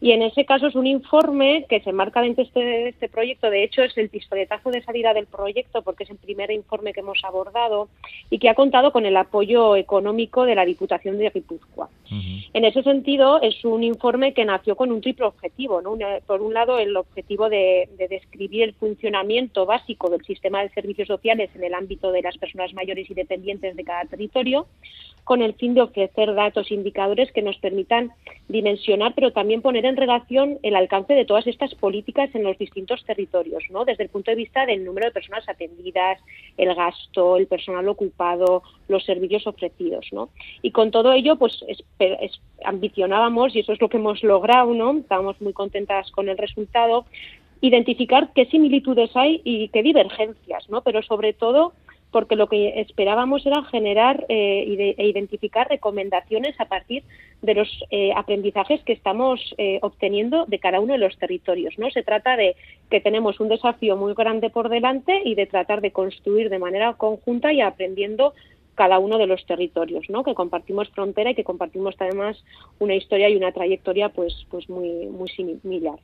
Y en ese caso es un informe que se marca dentro de este, este, proyecto, de hecho es el pistoletazo de salida del proyecto porque es el primer informe que hemos abordado y que ha contado con el apoyo económico de la Diputación de Guipúzcoa. En ese sentido es un informe que nació con un triple objetivo. ¿no? por un lado el objetivo de describir el funcionamiento básico del sistema de servicios sociales en el ámbito de las personas mayores y dependientes de cada territorio, con el fin de ofrecer datos, indicadores que nos permitan dimensionar, pero también poner en relación el alcance de todas estas políticas en los distintos territorios, ¿no? Desde el punto de vista del número de personas atendidas, el gasto, el personal ocupado, los servicios ofrecidos, ¿no? Y con todo ello, pues ambicionábamos, y eso es lo que hemos logrado, ¿no? Estábamos muy contentas con el resultado, identificar qué similitudes hay y qué divergencias, ¿no? Pero sobre todo porque lo que esperábamos era generar eh, e identificar recomendaciones a partir de los eh, aprendizajes que estamos eh, obteniendo de cada uno de los territorios. ¿no? Se trata de que tenemos un desafío muy grande por delante y de tratar de construir de manera conjunta y aprendiendo cada uno de los territorios, ¿no? Que compartimos frontera y que compartimos además una historia y una trayectoria pues pues muy muy similar.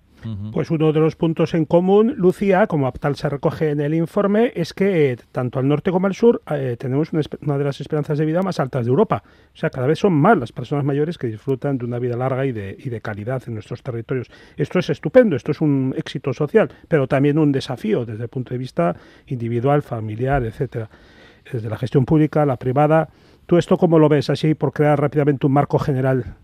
Pues uno de los puntos en común, Lucía, como tal se recoge en el informe, es que eh, tanto al norte como al sur eh, tenemos una, de las esperanzas de vida más altas de Europa. O sea, cada vez son más las personas mayores que disfrutan de una vida larga y de, y de calidad en nuestros territorios. Esto es estupendo, esto es un éxito social, pero también un desafío desde el punto de vista individual, familiar, etcétera desde la gestión pública, la privada. ¿Tú esto cómo lo ves así por crear rápidamente un marco general?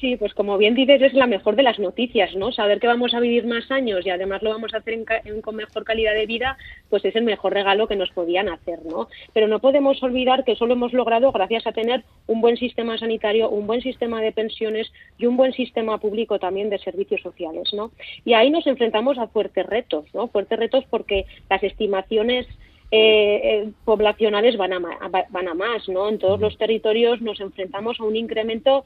Sí, pues como bien dices, es la mejor de las noticias, ¿no? Saber que vamos a vivir más años y además lo vamos a hacer con mejor calidad de vida, pues es el mejor regalo que nos podían hacer, ¿no? Pero no podemos olvidar que solo hemos logrado gracias a tener un buen sistema sanitario, un buen sistema de pensiones y un buen sistema público también de servicios sociales, ¿no? Y ahí nos enfrentamos a fuertes retos, ¿no? Fuertes retos porque las estimaciones eh, eh, poblacionales van a, van a más, ¿no? En todos los territorios nos enfrentamos a un incremento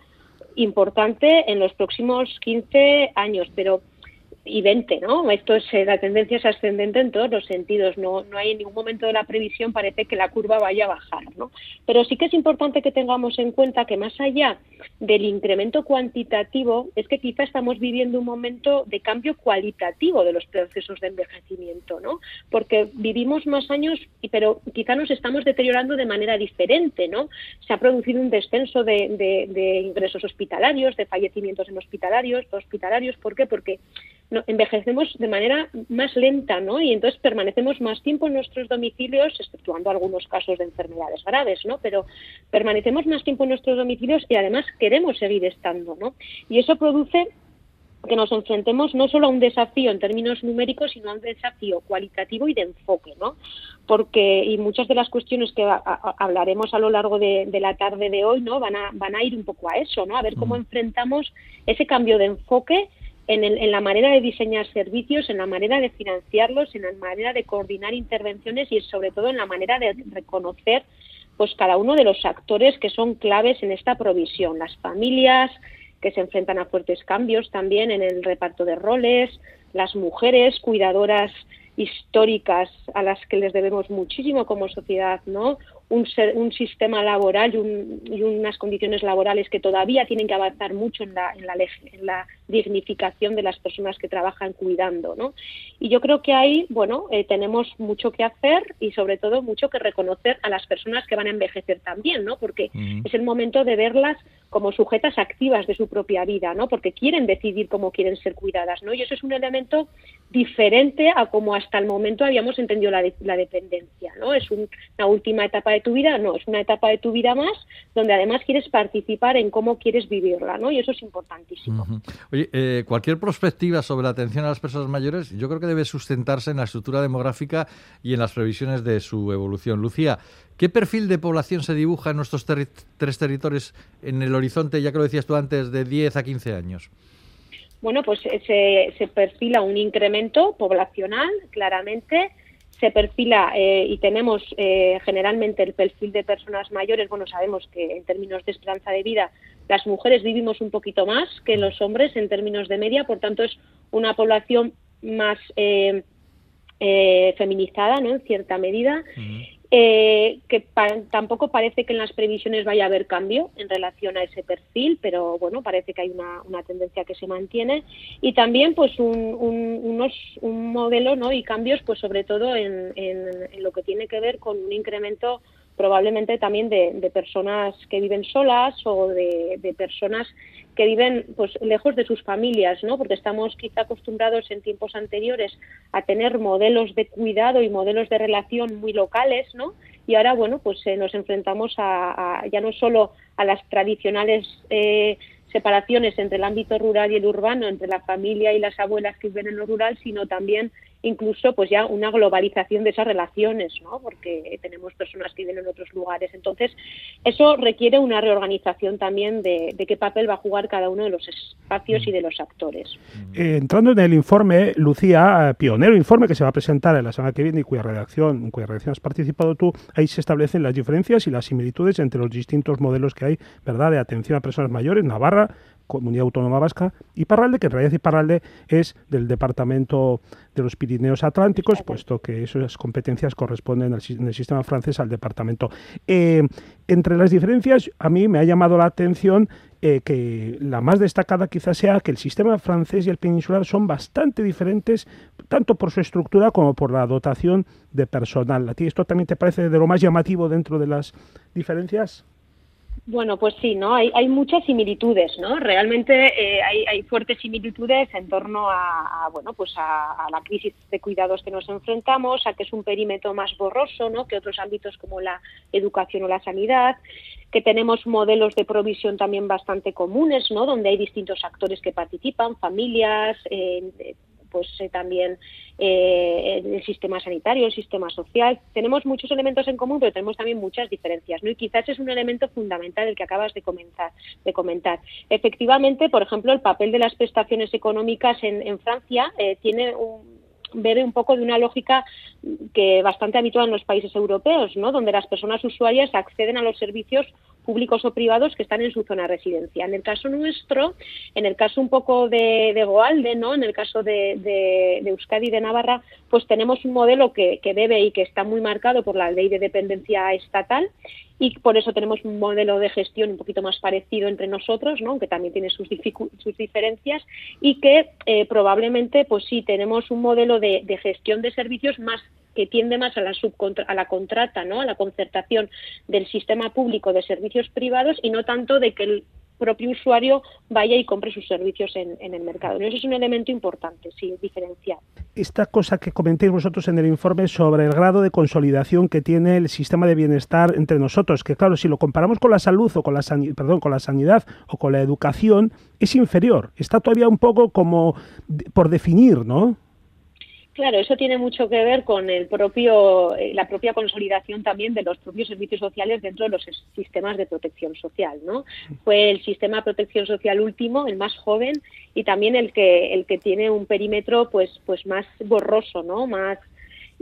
importante en los próximos 15 años, pero y 20, ¿no? Esto es, eh, la tendencia es ascendente en todos los sentidos. No, no hay en ningún momento de la previsión parece que la curva vaya a bajar, ¿no? Pero sí que es importante que tengamos en cuenta que más allá del incremento cuantitativo es que quizá estamos viviendo un momento de cambio cualitativo de los procesos de envejecimiento, ¿no? Porque vivimos más años, pero quizá nos estamos deteriorando de manera diferente, ¿no? Se ha producido un descenso de, de ingresos hospitalarios, de fallecimientos en hospitalarios, hospitalarios, ¿por qué? Porque envejecemos de manera más lenta, ¿no? Y entonces permanecemos más tiempo en nuestros domicilios, exceptuando algunos casos de enfermedades graves, ¿no? Pero permanecemos más tiempo en nuestros domicilios y además queremos seguir estando, ¿no? Y eso produce que nos enfrentemos no solo a un desafío en términos numéricos, sino a un desafío cualitativo y de enfoque, ¿no? Porque, y muchas de las cuestiones que hablaremos a lo largo de, de, la tarde de hoy, ¿no? Van a, van a ir un poco a eso, ¿no? A ver cómo mm. enfrentamos ese cambio de enfoque en, la manera de diseñar servicios, en la manera de financiarlos, en la manera de coordinar intervenciones y sobre todo en la manera de reconocer pues cada uno de los actores que son claves en esta provisión, las familias que se enfrentan a fuertes cambios también en el reparto de roles, las mujeres cuidadoras históricas a las que les debemos muchísimo como sociedad, ¿no? Un, un sistema laboral y, y, unas condiciones laborales que todavía tienen que avanzar mucho en la, en la, en la dignificación de las personas que trabajan cuidando, ¿no? Y yo creo que ahí, bueno, eh, tenemos mucho que hacer y sobre todo mucho que reconocer a las personas que van a envejecer también, ¿no? Porque es el momento de verlas como sujetas activas de su propia vida, ¿no? Porque quieren decidir cómo quieren ser cuidadas, ¿no? Y eso es un elemento diferente a como hasta el momento habíamos entendido la, la dependencia, ¿no? Es una última etapa de tu vida, no, es una etapa de tu vida más donde además quieres participar en cómo quieres vivirla, ¿no? Y eso es importantísimo. Oye, eh, cualquier perspectiva sobre la atención a las personas mayores, yo creo que debe sustentarse en la estructura demográfica y en las previsiones de su evolución. Lucía, ¿Qué perfil de población se dibuja en nuestros tres territorios en el horizonte, ya que lo decías tú antes, de 10 a 15 años? Bueno, pues se, se perfila un incremento poblacional, claramente. Se perfila eh, y tenemos eh, generalmente el perfil de personas mayores. Bueno, sabemos que en términos de esperanza de vida las mujeres vivimos un poquito más que los hombres en términos de media, por tanto es una población más eh, feminizada, ¿no? En cierta medida eh, que tampoco parece que en las previsiones vaya a haber cambio en relación a ese perfil, pero bueno, parece que hay una, una tendencia que se mantiene y también pues un, un, unos, un modelo ¿no? y cambios pues sobre todo en, en, lo que tiene que ver con un incremento probablemente también de, de personas que viven solas o de, de personas que viven pues lejos de sus familias, ¿no? Porque estamos quizá acostumbrados en tiempos anteriores a tener modelos de cuidado y modelos de relación muy locales, ¿no? y ahora, bueno, pues eh, nos enfrentamos a, ya no solo a las tradicionales eh, separaciones entre el ámbito rural y el urbano, entre la familia y las abuelas que viven en lo rural, sino también incluso pues ya una globalización de esas relaciones, ¿no? Porque tenemos personas que viven en otros lugares. Entonces, eso requiere una reorganización también de, qué papel va a jugar cada uno de los espacios y de los actores. Eh, entrando en el informe, Lucía, eh, pionero informe que se va a presentar en la semana que viene y cuya redacción, en cuya redacción has participado tú, ahí se establecen las diferencias y las similitudes entre los distintos modelos que hay, ¿verdad?, de atención a personas mayores, Navarra, Comunidad Autónoma Vasca, y Parralde, que en realidad Iparralde es del Departamento de los Pirineos Atlánticos, puesto que esas competencias corresponden en el sistema francés al departamento. Eh, entre las diferencias, a mí me ha llamado la atención eh, que la más destacada quizás sea que el sistema francés y el peninsular son bastante diferentes, tanto por su estructura como por la dotación de personal. ¿A ti esto también te parece de lo más llamativo dentro de las diferencias? Bueno, pues sí, ¿no? Hay, hay muchas similitudes, ¿no? Realmente eh, hay, fuertes similitudes en torno a, bueno, pues a, la crisis de cuidados que nos enfrentamos, a que es un perímetro más borroso, ¿no? Que otros ámbitos como la educación o la sanidad, que tenemos modelos de provisión también bastante comunes, ¿no? Donde hay distintos actores que participan, familias, eh, pues eh, también eh, el sistema sanitario, el sistema social. Tenemos muchos elementos en común, pero tenemos también muchas diferencias, ¿no? Y quizás es un elemento fundamental el que acabas de comentar. De comentar. Efectivamente, por ejemplo, el papel de las prestaciones económicas en, Francia eh, tiene un bebe un poco de una lógica que bastante habitual en los países europeos, ¿no? donde las personas usuarias acceden a los servicios públicos o privados que están en su zona de residencia. En el caso nuestro, en el caso un poco de, de Goalde, ¿no? en el caso de, de, de, Euskadi de Navarra, pues tenemos un modelo que, que debe y que está muy marcado por la ley de dependencia estatal y por eso tenemos un modelo de gestión un poquito más parecido entre nosotros, ¿no? aunque también tiene sus, sus diferencias, y que eh, probablemente, pues sí, tenemos un modelo de, de gestión de servicios más que tiende más a la, subcontra a la contrata, ¿no? a la concertación del sistema público de servicios privados y no tanto de que el propio usuario vaya y compre sus servicios en, el mercado. Eso es un elemento importante, sí, diferencial. Esta cosa que comentéis vosotros en el informe sobre el grado de consolidación que tiene el sistema de bienestar entre nosotros, que claro, si lo comparamos con la salud o con la sanidad o con la educación, es inferior. Está todavía un poco como por definir, ¿no? Claro, eso tiene mucho que ver con el propio, eh, la propia consolidación también de los propios servicios sociales dentro de los sistemas de protección social, ¿no? Fue el sistema de protección social último, el más joven y también el que el que tiene un perímetro pues pues más borroso, ¿no? Más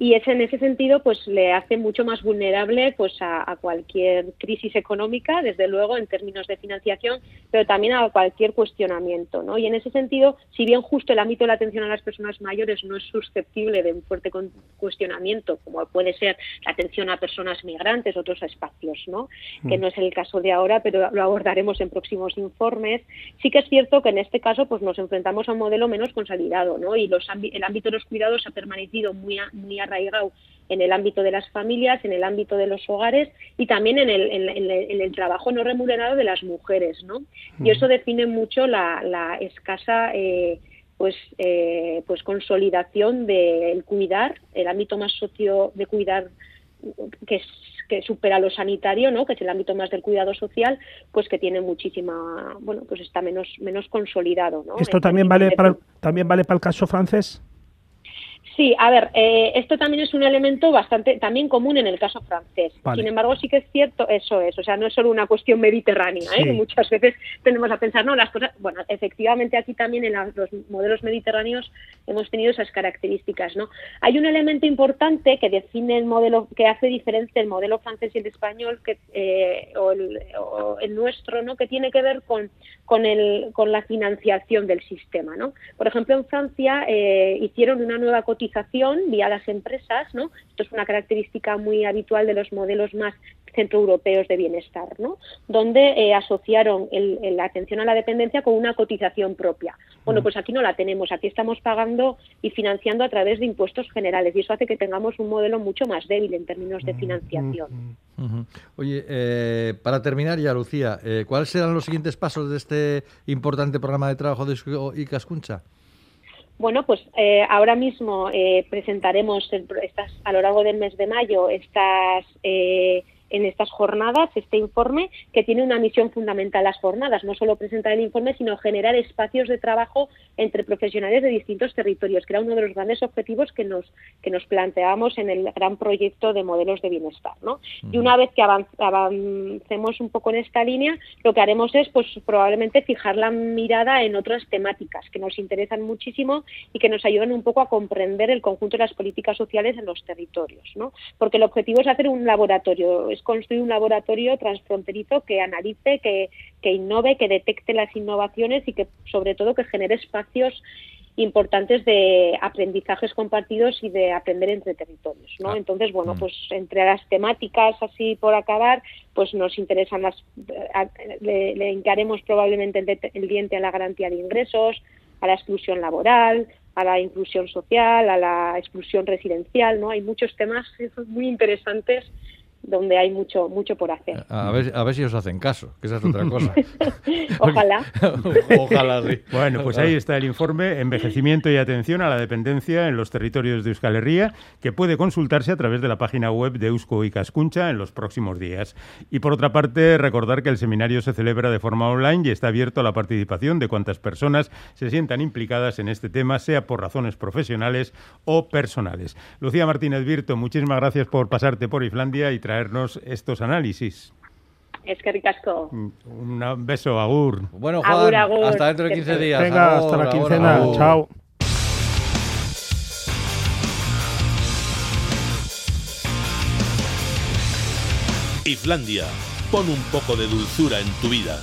y es en ese sentido pues le hace mucho más vulnerable pues a, cualquier crisis económica desde luego en términos de financiación pero también a cualquier cuestionamiento no y en ese sentido si bien justo el ámbito de la atención a las personas mayores no es susceptible de un fuerte cuestionamiento como puede ser la atención a personas migrantes otros espacios no que mm. no es el caso de ahora pero lo abordaremos en próximos informes sí que es cierto que en este caso pues nos enfrentamos a un modelo menos consolidado no y los el ámbito de los cuidados ha permanecido muy muy arraigado en el ámbito de las familias, en el ámbito de los hogares y también en el, en, el trabajo no remunerado de las mujeres, ¿no? Y eso define mucho la, escasa eh, pues eh, pues consolidación del cuidar, el ámbito más socio de cuidar que que supera lo sanitario, ¿no? que es el ámbito más del cuidado social, pues que tiene muchísima, bueno, pues está menos menos consolidado. ¿no? ¿Esto también vale para también vale para el caso francés? Sí, a ver, eh, esto también es un elemento bastante también común en el caso francés. Sin embargo, sí que es cierto, eso es, o sea, no es solo una cuestión mediterránea, ¿eh? muchas veces tenemos a pensar, no, las cosas, bueno, efectivamente aquí también en los modelos mediterráneos hemos tenido esas características, ¿no? Hay un elemento importante que define el modelo, que hace diferencia el modelo francés y el español, que, eh, o, el, nuestro, ¿no? Que tiene que ver con, con, el, con la financiación del sistema, ¿no? Por ejemplo, en Francia eh, hicieron una nueva cotización vía las empresas, ¿no? Esto es una característica muy habitual de los modelos más centroeuropeos de bienestar, ¿no? Donde eh, asociaron la atención a la dependencia con una cotización propia. Bueno, mm. pues aquí no la tenemos, aquí estamos pagando y financiando a través de impuestos generales y eso hace que tengamos un modelo mucho más débil en términos de mm, financiación. Mm, Oye, eh, para terminar ya, Lucía, eh, ¿cuáles serán los siguientes pasos de este importante programa de trabajo de Icascuncha? Bueno, pues eh, ahora mismo eh, presentaremos estas, a lo largo del mes de mayo estas eh, en estas jornadas este informe que tiene una misión fundamental las jornadas, no solo presentar el informe, sino generar espacios de trabajo entre profesionales de distintos territorios, que era uno de los grandes objetivos que nos, que nos planteábamos en el gran proyecto de modelos de bienestar. ¿no? Y una vez que avancemos un poco en esta línea, lo que haremos es pues probablemente fijar la mirada en otras temáticas que nos interesan muchísimo y que nos ayudan un poco a comprender el conjunto de las políticas sociales en los territorios. ¿no? Porque el objetivo es hacer un laboratorio, construir un laboratorio transfronterizo que analice, que, que innove, que detecte las innovaciones y que sobre todo que genere espacios importantes de aprendizajes compartidos y de aprender entre territorios, ¿no? Ah. Entonces, bueno, mm. pues entre las temáticas así por acabar, pues nos interesan las, le, le encaremos probablemente el, el, diente a la garantía de ingresos, a la exclusión laboral, a la inclusión social, a la exclusión residencial, ¿no? Hay muchos temas muy interesantes donde hay mucho mucho por hacer. A ver, a ver si os hacen caso, que esa es otra cosa. <laughs> Ojalá. <laughs> Ojalá sí. Bueno, pues ahí está el informe Envejecimiento y atención a la dependencia en los territorios de Euskal Herria, que puede consultarse a través de la página web de Eusko y Cascuncha en los próximos días. Y por otra parte, recordar que el seminario se celebra de forma online y está abierto a la participación de cuantas personas se sientan implicadas en este tema, sea por razones profesionales o personales. Lucía Martínez Virto, muchísimas gracias por pasarte por Islandia y traernos estos análisis. Es que ricasco. Un beso, Agur. Bueno, Juan, hasta dentro de 15 días. Venga, hasta la quincena. Chao. Islandia, pon un poco de dulzura en tu vida.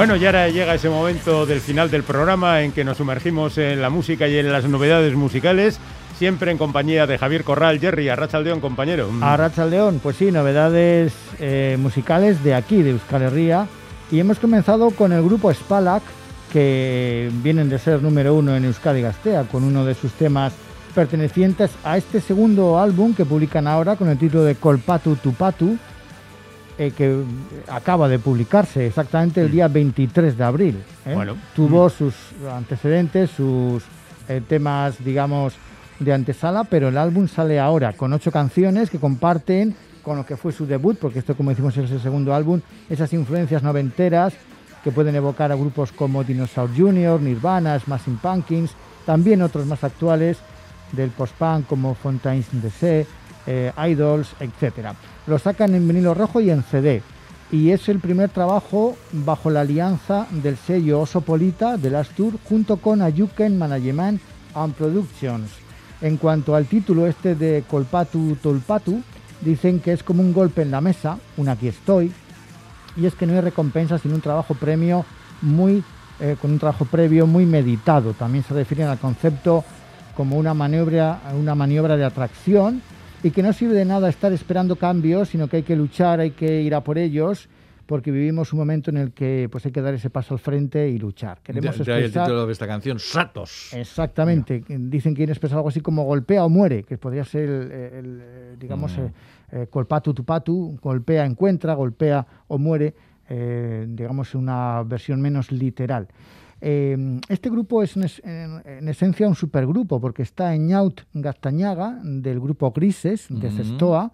Bueno, y ahora llega ese momento del final del programa en que nos sumergimos en la música y en las novedades musicales, siempre en compañía de Javier Corral, Jerry, Arrachaldeón, compañero. Arrachaldeón, pues sí, novedades eh, musicales de aquí, de Euskal Herria, y hemos comenzado con el grupo Spalak, que vienen de ser número uno en Euskadi Gastea, con uno de sus temas pertenecientes a este segundo álbum que publican ahora con el título de Colpatu Tupatu, eh, que acaba de publicarse exactamente el mm. día 23 de abril. ¿eh? Tuvo mm. sus antecedentes, sus eh, temas, digamos, de antesala, pero el álbum sale ahora con ocho canciones que comparten con lo que fue su debut, porque esto, como decimos, es el segundo álbum, esas influencias noventeras que pueden evocar a grupos como Dinosaur Jr., Nirvana, Smashing Pumpkins, también otros más actuales del post-punk como Fontaines de eh, Idols, etc. Lo sacan en vinilo rojo y en CD. Y es el primer trabajo bajo la alianza del sello Osopolita de Last Tour junto con Ayuken Management and Productions. En cuanto al título este de Colpatu Tolpatu, dicen que es como un golpe en la mesa, un aquí estoy, y es que no hay recompensa sin un trabajo premio muy eh, con un trabajo previo muy meditado. También se refieren al concepto como una maniobra, una maniobra de atracción y que no sirve de nada estar esperando cambios, sino que hay que luchar, hay que ir a por ellos porque vivimos un momento en el que pues hay que dar ese paso al frente y luchar. Queremos de, el título de esta canción, Satos. Exactamente. Dicen que quieren expresar algo así como golpea o muere, que podría ser el, digamos, mm. eh, eh, colpatu tupatu, golpea, encuentra, golpea o muere, eh, digamos, una versión menos literal. Este grupo es en, esencia un supergrupo porque está en Ñaut Gastañaga del grupo Grises de Cestoa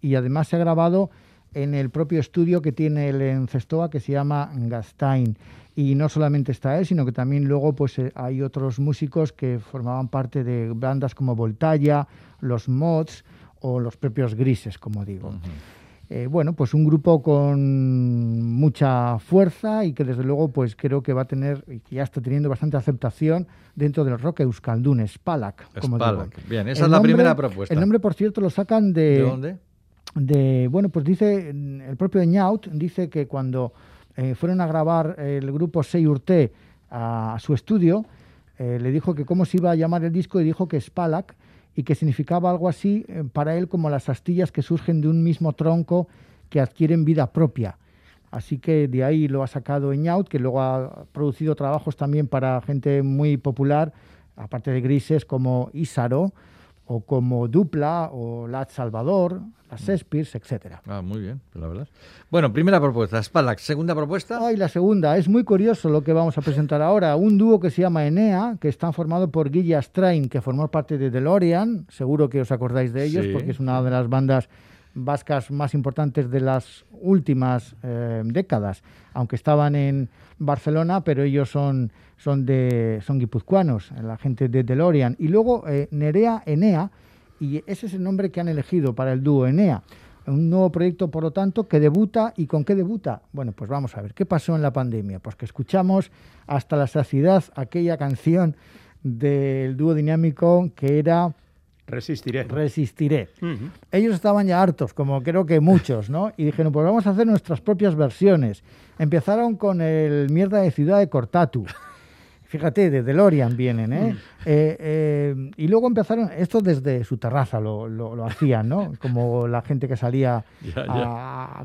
y además se ha grabado en el propio estudio que tiene el en Cestoa que se llama Gastain. Y no solamente está él, sino que también luego pues, eh, hay otros músicos que formaban parte de bandas como Voltagia, los Mods o los propios Grises, como digo. Eh, bueno, pues un grupo con mucha fuerza y que desde luego pues creo que va a tener y que ya está teniendo bastante aceptación dentro del rock euskaldun, Spalak. Como Spalak. Bien, esa es la primera propuesta. El nombre, por cierto, lo sacan de... ¿De dónde? de, bueno, pues dice, el propio Eñaut dice que cuando eh, fueron a grabar el grupo Seyurte a, a su estudio, eh, le dijo que cómo se iba a llamar el disco y dijo que Spalak y que significaba algo así eh, para él como las astillas que surgen de un mismo tronco que adquieren vida propia. Así que de ahí lo ha sacado Eñaut, que luego ha producido trabajos también para gente muy popular, aparte de grises como Isaro, o como Dupla o La Salvador, las mm. Spears, etcétera. Ah, muy bien, la verdad. Bueno, primera propuesta, Spalax. Segunda propuesta. Ay, la segunda. Es muy curioso lo que vamos a presentar ahora. Un dúo que se llama Enea, que está formado por Guilla Strain, que formó parte de DeLorean. Seguro que os acordáis de ellos, porque es una de las bandas vascas más importantes de las últimas eh, décadas, aunque estaban en Barcelona, pero ellos son, son, de, son guipuzcoanos, la gente de DeLorean. Y luego eh, Nerea Enea, y ese es el nombre que han elegido para el dúo Enea. Un nuevo proyecto, por lo tanto, que debuta. ¿Y con qué debuta? Bueno, pues vamos a ver. ¿Qué pasó en la pandemia? Pues que escuchamos hasta la saciedad aquella canción del dúo dinámico que era Resistiré. Resistiré. Ellos estaban ya hartos, como creo que muchos, ¿no? Y dijeron, pues vamos a hacer nuestras propias versiones. Empezaron con el mierda de Ciudad de Cortatu. Fíjate, de DeLorean vienen, ¿eh? Mm. eh, eh y luego empezaron, esto desde su terraza lo, lo, hacían, ¿no? <laughs> Como la gente que salía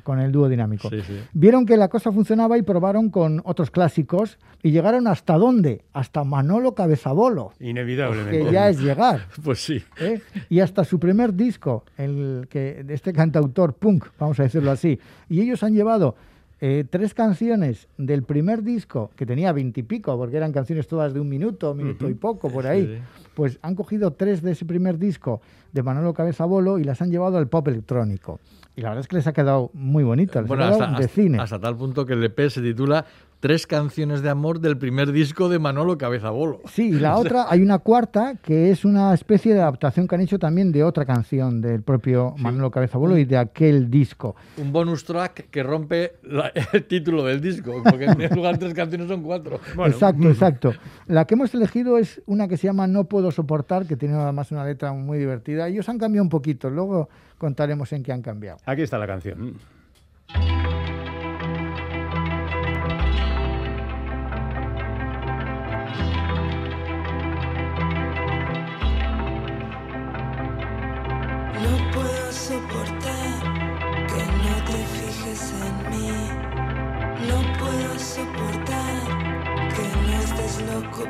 con el dúo dinámico. Vieron que la cosa funcionaba y probaron con otros clásicos y llegaron hasta dónde? Hasta Manolo Cabezabolo. Inevitablemente. Que ya es llegar. <laughs> pues sí. ¿eh? Y hasta su primer disco, el que de este cantautor punk, vamos a decirlo así. Y ellos han llevado eh, tres canciones del primer disco, que tenía veintipico, porque eran canciones todas de un minuto, minuto y poco, por ahí, pues han cogido tres de ese primer disco de Manolo Cabeza Bolo y las han llevado al pop electrónico. Y la verdad es que les ha quedado muy bonito. bueno, hasta, de cine. hasta tal punto que el EP se titula tres canciones de amor del primer disco de Manolo Cabezabolo. Sí, y la <laughs> otra, hay una cuarta que es una especie de adaptación que han hecho también de otra canción del propio Manolo Cabezabolo y de aquel disco. Un bonus track que rompe <laughs> el título del disco, porque en lugar de tres canciones son cuatro. <laughs> Exacto, exacto. La que hemos elegido es una que se llama No puedo soportar, que tiene además una letra muy divertida. Ellos han cambiado un poquito, luego contaremos en qué han cambiado. Aquí está la canción.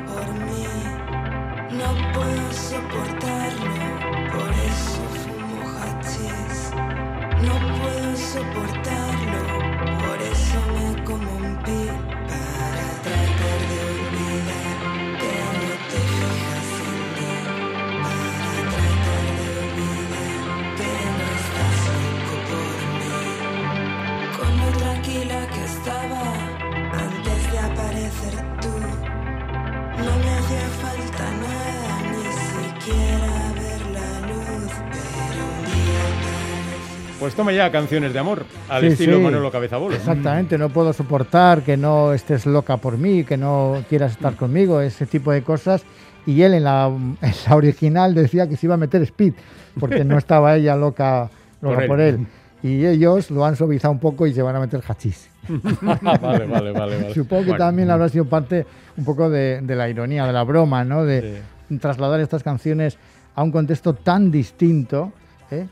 Por mí. No puedo soportarlo, por eso fumo hachís. No puedo soportarlo, Pues toma ya canciones de amor, al Sí, estilo sí. Manolo Cabezabolo. Exactamente, no puedo soportar que no estés loca por mí, que no quieras estar conmigo, ese tipo de cosas. Y él en la, en la original decía que se iba a meter speed, porque no estaba ella loca, <laughs> loca Por él. por él. Y ellos lo han suavizado un poco y se van a meter hachís. <laughs> vale, vale, vale, vale. Supongo que Bueno. también habrá sido parte un poco de, de la ironía, de la broma, ¿no? De trasladar estas canciones a un contexto tan distinto. ¿eh?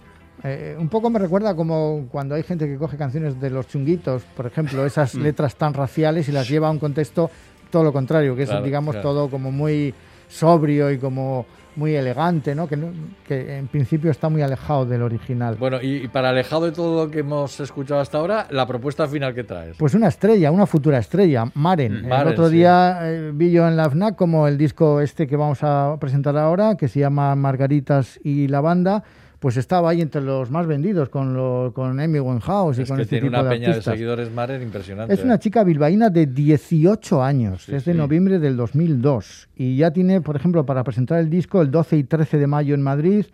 Eh, un poco me recuerda como cuando hay gente que coge canciones de los chunguitos, por ejemplo, esas Mm. letras tan raciales y las lleva a un contexto todo lo contrario, que es, Claro, digamos, claro. todo como muy sobrio y como muy elegante, ¿no? Que, en principio está muy alejado del original. Bueno, y, y para alejado de todo lo que hemos escuchado hasta ahora, la propuesta final que traes. Pues una estrella, una futura estrella, Maren. Mm, Maren, el otro sí. día eh, vi yo en la FNAC como el disco este que vamos a presentar ahora, que se llama Margaritas y la banda, pues estaba ahí entre los más vendidos con, lo, con Amy Winehouse y es con que este tiene tipo una de peña de seguidores impresionante. Es una ¿eh? chica bilbaína de 18 años, Sí, es de sí. noviembre del 2002 y ya tiene, por ejemplo, para presentar el disco el 12 y 13 de mayo en Madrid,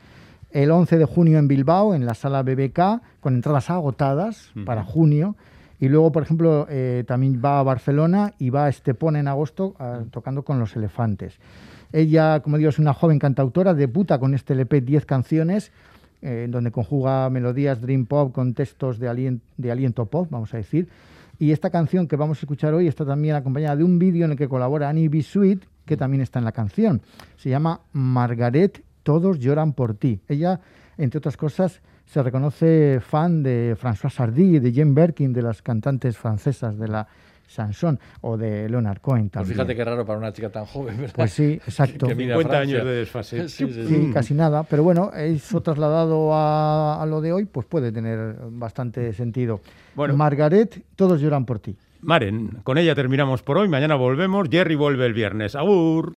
el 11 de junio en Bilbao, en la sala BBK, con entradas agotadas para junio. Y luego, por ejemplo, eh, también va a Barcelona y va a Estepona en agosto tocando con los elefantes. Ella, como digo, es una joven cantautora, debuta con este LP 10 canciones, eh, donde conjuga melodías dream pop con textos de, de aliento pop, vamos a decir. Y esta canción que vamos a escuchar hoy está también acompañada de un vídeo en el que colabora Annie B. Sweet, que también está en la canción. Se llama Margaret, todos lloran por ti. Ella, entre otras cosas, se reconoce fan de François Sardy de Jane Birkin, de las cantantes francesas de la chanson, o de Leonard Cohen Pues fíjate qué raro para una chica tan joven, ¿verdad? Pues sí, exacto. Que mira a 50 Francia. años de desfase. <laughs> Sí, sí, Sí, sí. casi nada, pero bueno, eso trasladado a, a lo de hoy, pues puede tener bastante sentido. Bueno. Margaret, todos lloran por ti. Maren, con ella terminamos por hoy. Mañana volvemos. Jerry vuelve el viernes. ¡Agur!